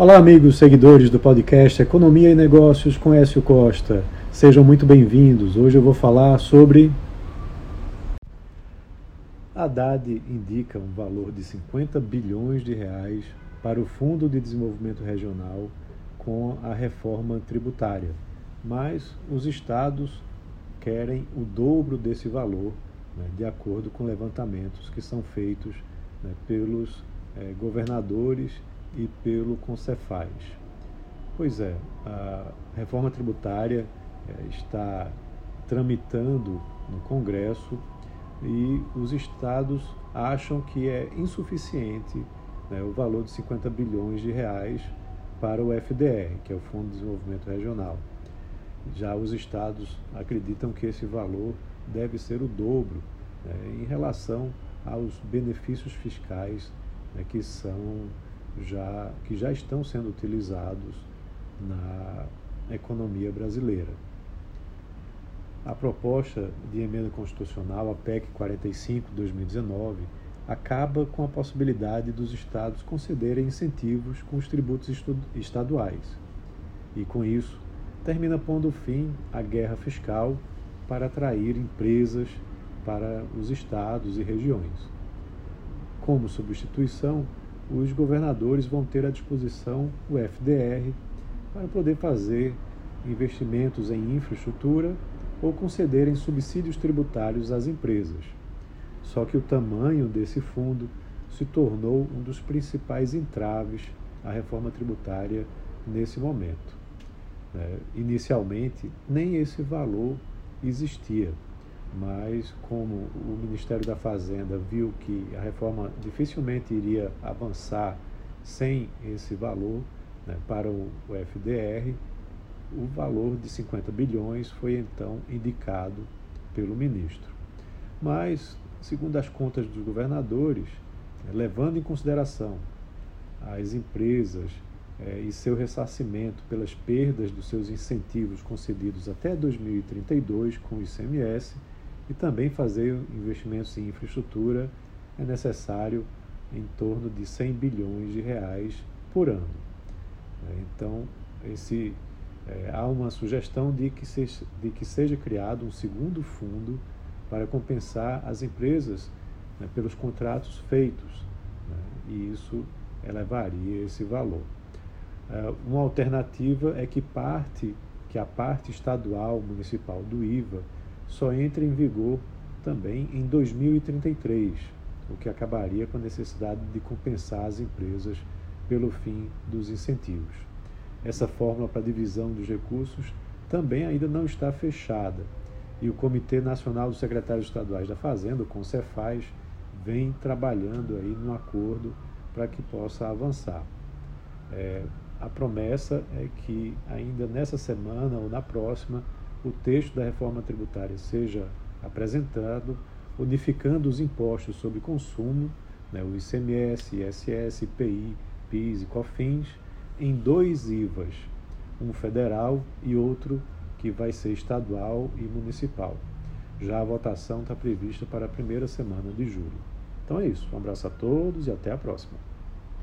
Olá, amigos seguidores do podcast Economia e Negócios com Écio Costa. Sejam muito bem-vindos. Hoje eu vou falar sobre. A Haddad indica um valor de 50 bilhões de reais para o Fundo de Desenvolvimento Regional com a reforma tributária, mas os estados querem o dobro desse valor, né, de acordo com levantamentos que são feitos né, pelos eh, governadores e pelo Concefaz. Pois é, a reforma tributária eh, está tramitando no Congresso e os estados acham que é insuficiente né, o valor de 50 bilhões de reais para o FDR, que é o Fundo de Desenvolvimento Regional. Já os estados acreditam que esse valor deve ser o dobro né, em relação aos benefícios fiscais né, que são já que já estão sendo utilizados na economia brasileira. A proposta de emenda constitucional, a PEC 45/2019, acaba com a possibilidade dos estados concederem incentivos com os tributos estaduais. E com isso, termina pondo fim à guerra fiscal para atrair empresas para os estados e regiões. Como substituição, os governadores vão ter à disposição o FDR para poder fazer investimentos em infraestrutura ou concederem subsídios tributários às empresas. Só que o tamanho desse fundo se tornou um dos principais entraves à reforma tributária nesse momento. É, inicialmente, nem esse valor existia mas como o Ministério da Fazenda viu que a reforma dificilmente iria avançar sem esse valor né, para o, FDR, o valor de 50 bilhões foi então indicado pelo ministro. Mas, segundo as contas dos governadores, né, levando em consideração as empresas é, e seu ressarcimento pelas perdas dos seus incentivos concedidos até 2032 com o ICMS, e também fazer investimentos em infraestrutura é necessário em torno de 100 bilhões de reais por ano. É, então, esse, é, há uma sugestão de que, seja, de que seja criado um segundo fundo para compensar as empresas né, pelos contratos feitos, né, e isso elevaria esse valor. É, uma alternativa é que parte, que a parte estadual municipal do IVA só entra em vigor também em 2033, o que acabaria com a necessidade de compensar as empresas pelo fim dos incentivos. Essa fórmula para divisão dos recursos também ainda não está fechada e o Comitê Nacional dos Secretários Estaduais da Fazenda, o CONCEFAZ, vem trabalhando aí num acordo para que possa avançar. É, a promessa é que ainda nessa semana ou na próxima o texto da reforma tributária seja apresentado, unificando os impostos sobre consumo, né, o ICMS, ISS, IPI, PIS e COFINS, em dois IVAs, um federal e outro que vai ser estadual e municipal. Já a votação está prevista para a primeira semana de julho. Então é isso. Um abraço a todos e até a próxima.